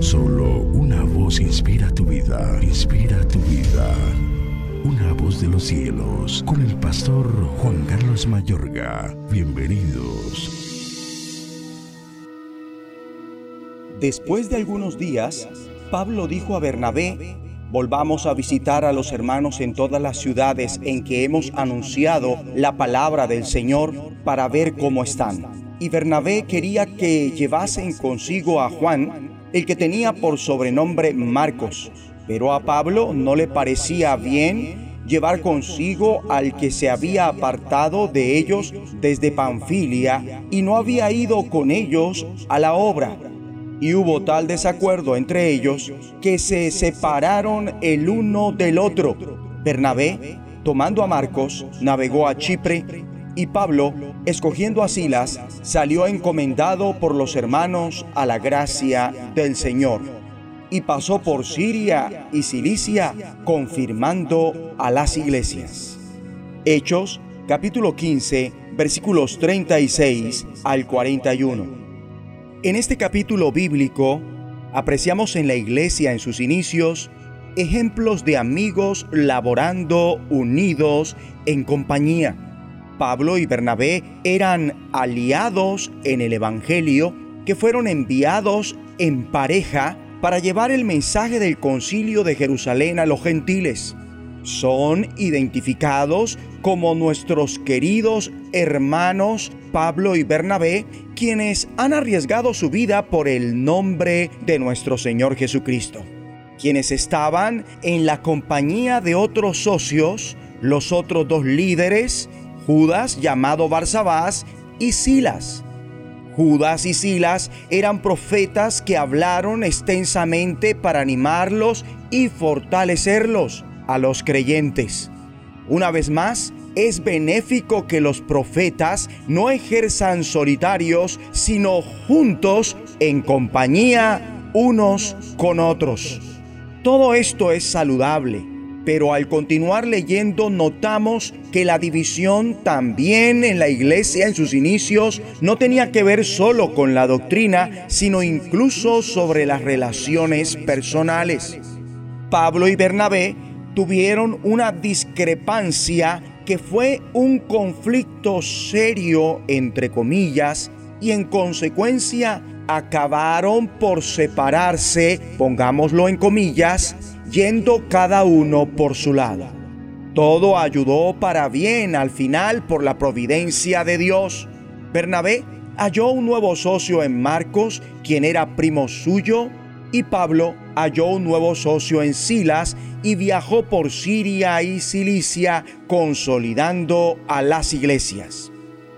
Solo una voz inspira tu vida, inspira tu vida. Una voz de los cielos, con el pastor Juan Carlos Mayorga. Bienvenidos. Después de algunos días, Pablo dijo a Bernabé, volvamos a visitar a los hermanos en todas las ciudades en que hemos anunciado la palabra del Señor para ver cómo están. Y Bernabé quería que llevasen consigo a Juan, el que tenía por sobrenombre Marcos, pero a Pablo no le parecía bien llevar consigo al que se había apartado de ellos desde Panfilia y no había ido con ellos a la obra. Y hubo tal desacuerdo entre ellos que se separaron el uno del otro. Bernabé, tomando a Marcos, navegó a Chipre y Pablo, escogiendo a Silas, salió encomendado por los hermanos a la gracia del Señor y pasó por Siria y Cilicia, confirmando a las iglesias. Hechos capítulo 15 versículos 36 al 41. En este capítulo bíblico apreciamos en la iglesia en sus inicios ejemplos de amigos laborando unidos en compañía. Pablo y Bernabé eran aliados en el Evangelio que fueron enviados en pareja para llevar el mensaje del concilio de Jerusalén a los gentiles. Son identificados como nuestros queridos hermanos Pablo y Bernabé, quienes han arriesgado su vida por el nombre de nuestro Señor Jesucristo, quienes estaban en la compañía de otros socios, los otros dos líderes, Judas llamado Barsabás y Silas, Judas y Silas eran profetas que hablaron extensamente para animarlos y fortalecerlos a los creyentes. Una vez más, es benéfico que los profetas no ejerzan solitarios, sino juntos en compañía unos con otros. Todo esto es saludable pero al continuar leyendo notamos que la división también en la iglesia en sus inicios no tenía que ver solo con la doctrina, sino incluso sobre las relaciones personales. Pablo y Bernabé tuvieron una discrepancia que fue un conflicto serio, entre comillas, y en consecuencia acabaron por separarse, pongámoslo en comillas, yendo cada uno por su lado. Todo ayudó para bien al final por la providencia de Dios. Bernabé halló un nuevo socio en Marcos, quien era primo suyo, y Pablo halló un nuevo socio en Silas y viajó por Siria y Cilicia consolidando a las iglesias.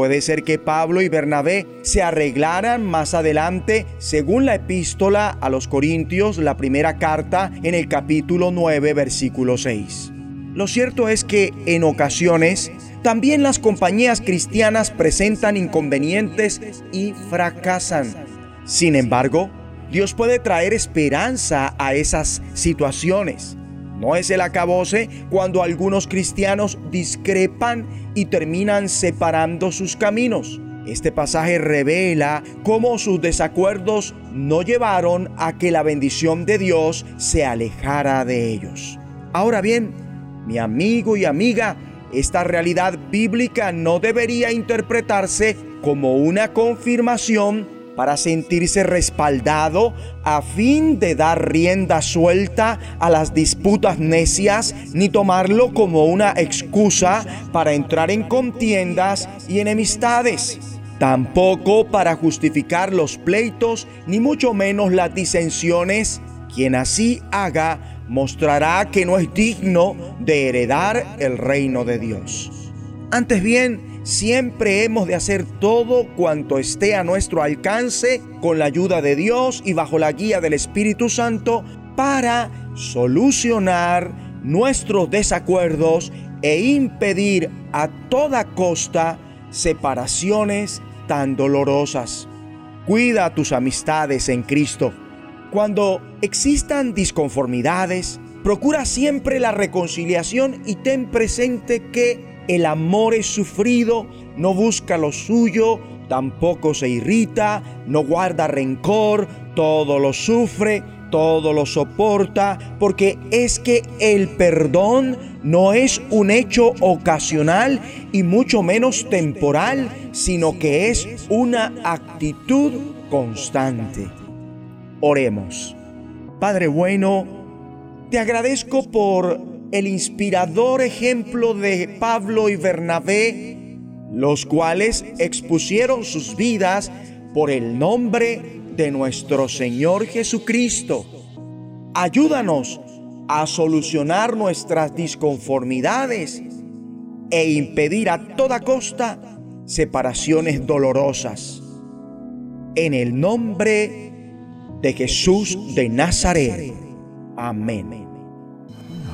Puede ser que Pablo y Bernabé se arreglaran más adelante según la epístola a los Corintios, la primera carta en el capítulo 9, versículo 6. Lo cierto es que en ocasiones también las compañías cristianas presentan inconvenientes y fracasan. Sin embargo, Dios puede traer esperanza a esas situaciones. No es el acabose cuando algunos cristianos discrepan y terminan separando sus caminos. Este pasaje revela cómo sus desacuerdos no llevaron a que la bendición de Dios se alejara de ellos. Ahora bien, mi amigo y amiga, esta realidad bíblica no debería interpretarse como una confirmación para sentirse respaldado a fin de dar rienda suelta a las disputas necias, ni tomarlo como una excusa para entrar en contiendas y enemistades. Tampoco para justificar los pleitos, ni mucho menos las disensiones. Quien así haga mostrará que no es digno de heredar el reino de Dios. Antes bien, Siempre hemos de hacer todo cuanto esté a nuestro alcance con la ayuda de Dios y bajo la guía del Espíritu Santo para solucionar nuestros desacuerdos e impedir a toda costa separaciones tan dolorosas. Cuida tus amistades en Cristo. Cuando existan disconformidades, procura siempre la reconciliación y ten presente que el amor es sufrido, no busca lo suyo, tampoco se irrita, no guarda rencor, todo lo sufre, todo lo soporta, porque es que el perdón no es un hecho ocasional y mucho menos temporal, sino que es una actitud constante. Oremos. Padre bueno, te agradezco por el inspirador ejemplo de Pablo y Bernabé, los cuales expusieron sus vidas por el nombre de nuestro Señor Jesucristo. Ayúdanos a solucionar nuestras disconformidades e impedir a toda costa separaciones dolorosas. En el nombre de Jesús de Nazaret. Amén.